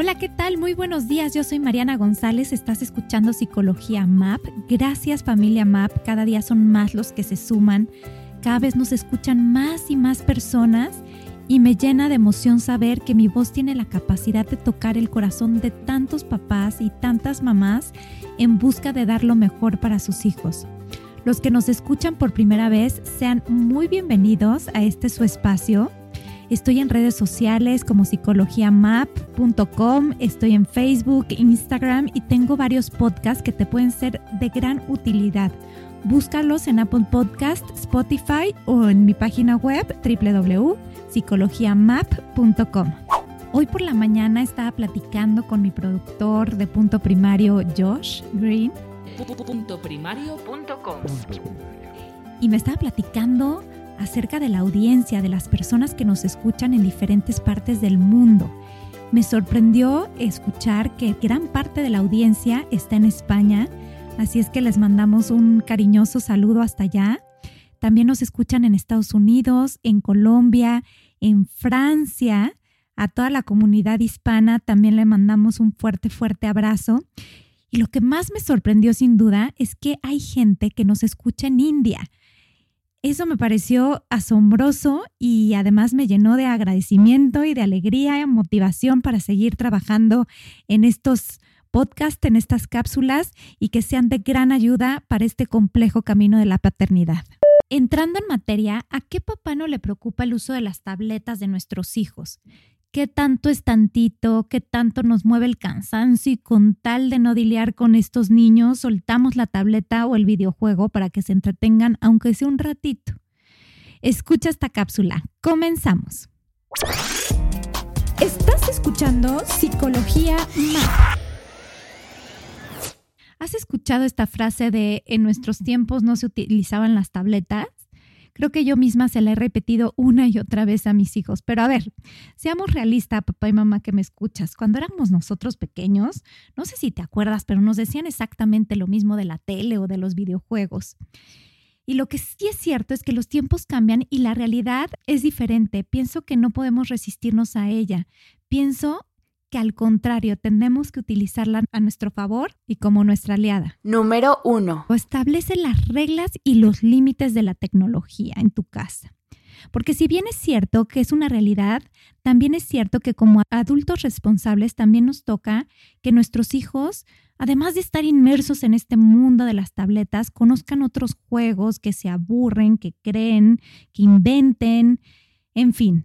Hola, ¿qué tal? Muy buenos días. Yo soy Mariana González. Estás escuchando Psicología MAP. Gracias familia MAP. Cada día son más los que se suman. Cada vez nos escuchan más y más personas y me llena de emoción saber que mi voz tiene la capacidad de tocar el corazón de tantos papás y tantas mamás en busca de dar lo mejor para sus hijos. Los que nos escuchan por primera vez, sean muy bienvenidos a este su espacio. Estoy en redes sociales como psicologiamap.com, estoy en Facebook, Instagram y tengo varios podcasts que te pueden ser de gran utilidad. Búscalos en Apple Podcast, Spotify o en mi página web www.psicologiamap.com. Hoy por la mañana estaba platicando con mi productor de punto primario, Josh Green. Puntoprimario.com y me estaba platicando acerca de la audiencia, de las personas que nos escuchan en diferentes partes del mundo. Me sorprendió escuchar que gran parte de la audiencia está en España, así es que les mandamos un cariñoso saludo hasta allá. También nos escuchan en Estados Unidos, en Colombia, en Francia. A toda la comunidad hispana también le mandamos un fuerte, fuerte abrazo. Y lo que más me sorprendió sin duda es que hay gente que nos escucha en India. Eso me pareció asombroso y además me llenó de agradecimiento y de alegría y motivación para seguir trabajando en estos podcasts, en estas cápsulas y que sean de gran ayuda para este complejo camino de la paternidad. Entrando en materia, ¿a qué papá no le preocupa el uso de las tabletas de nuestros hijos? ¿Qué tanto es tantito? ¿Qué tanto nos mueve el cansancio? Y con tal de no dilear con estos niños, soltamos la tableta o el videojuego para que se entretengan, aunque sea un ratito. Escucha esta cápsula. Comenzamos. Estás escuchando Psicología Más. ¿Has escuchado esta frase de en nuestros tiempos no se utilizaban las tabletas? Creo que yo misma se la he repetido una y otra vez a mis hijos. Pero a ver, seamos realistas, papá y mamá que me escuchas. Cuando éramos nosotros pequeños, no sé si te acuerdas, pero nos decían exactamente lo mismo de la tele o de los videojuegos. Y lo que sí es cierto es que los tiempos cambian y la realidad es diferente. Pienso que no podemos resistirnos a ella. Pienso que al contrario, tenemos que utilizarla a nuestro favor y como nuestra aliada. Número 1. O establece las reglas y los límites de la tecnología en tu casa. Porque si bien es cierto que es una realidad, también es cierto que como adultos responsables también nos toca que nuestros hijos, además de estar inmersos en este mundo de las tabletas, conozcan otros juegos, que se aburren, que creen, que inventen, en fin.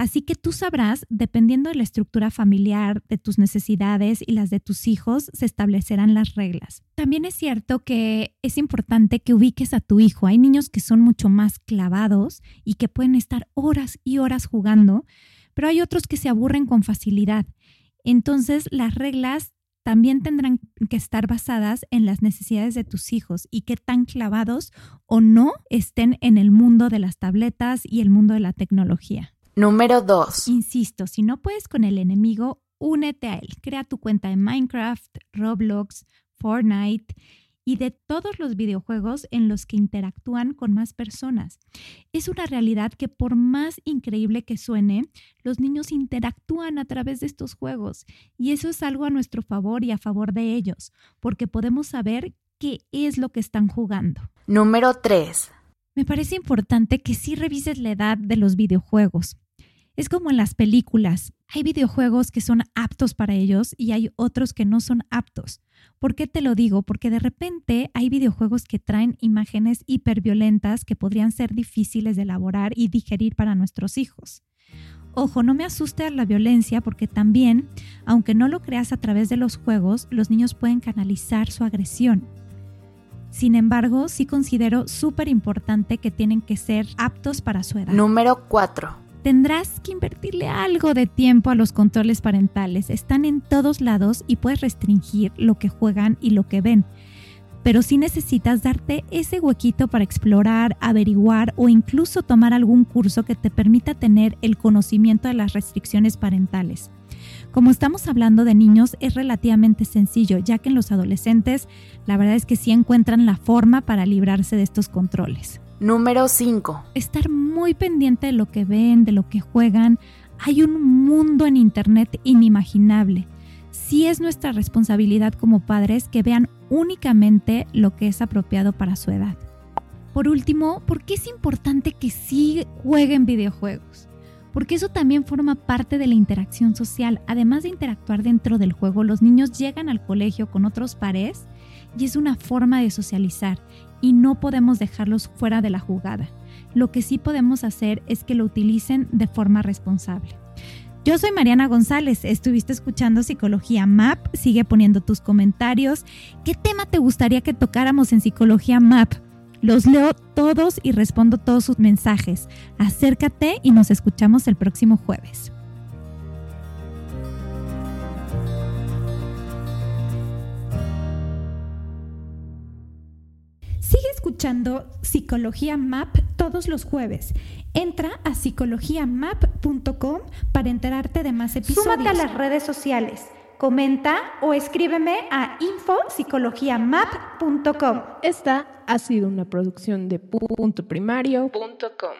Así que tú sabrás, dependiendo de la estructura familiar, de tus necesidades y las de tus hijos, se establecerán las reglas. También es cierto que es importante que ubiques a tu hijo. Hay niños que son mucho más clavados y que pueden estar horas y horas jugando, pero hay otros que se aburren con facilidad. Entonces, las reglas también tendrán que estar basadas en las necesidades de tus hijos y qué tan clavados o no estén en el mundo de las tabletas y el mundo de la tecnología. Número 2. Insisto, si no puedes con el enemigo, únete a él. Crea tu cuenta de Minecraft, Roblox, Fortnite y de todos los videojuegos en los que interactúan con más personas. Es una realidad que por más increíble que suene, los niños interactúan a través de estos juegos y eso es algo a nuestro favor y a favor de ellos, porque podemos saber qué es lo que están jugando. Número 3. Me parece importante que sí revises la edad de los videojuegos. Es como en las películas. Hay videojuegos que son aptos para ellos y hay otros que no son aptos. ¿Por qué te lo digo? Porque de repente hay videojuegos que traen imágenes hiperviolentas que podrían ser difíciles de elaborar y digerir para nuestros hijos. Ojo, no me asuste la violencia porque también, aunque no lo creas a través de los juegos, los niños pueden canalizar su agresión. Sin embargo, sí considero súper importante que tienen que ser aptos para su edad. Número 4 tendrás que invertirle algo de tiempo a los controles parentales. Están en todos lados y puedes restringir lo que juegan y lo que ven. Pero sí necesitas darte ese huequito para explorar, averiguar o incluso tomar algún curso que te permita tener el conocimiento de las restricciones parentales. Como estamos hablando de niños, es relativamente sencillo, ya que en los adolescentes la verdad es que sí encuentran la forma para librarse de estos controles. Número 5. Estar muy pendiente de lo que ven, de lo que juegan. Hay un mundo en Internet inimaginable. Sí es nuestra responsabilidad como padres que vean únicamente lo que es apropiado para su edad. Por último, ¿por qué es importante que sí jueguen videojuegos? Porque eso también forma parte de la interacción social. Además de interactuar dentro del juego, los niños llegan al colegio con otros pares y es una forma de socializar y no podemos dejarlos fuera de la jugada. Lo que sí podemos hacer es que lo utilicen de forma responsable. Yo soy Mariana González, estuviste escuchando Psicología MAP, sigue poniendo tus comentarios. ¿Qué tema te gustaría que tocáramos en Psicología MAP? Los leo todos y respondo todos sus mensajes. Acércate y nos escuchamos el próximo jueves. Sigue escuchando Psicología MAP todos los jueves. Entra a psicologiamap.com para enterarte de más episodios. Súmate a las redes sociales. Comenta o escríbeme a infopsicologiamap.com. Esta ha sido una producción de puntoprimario.com.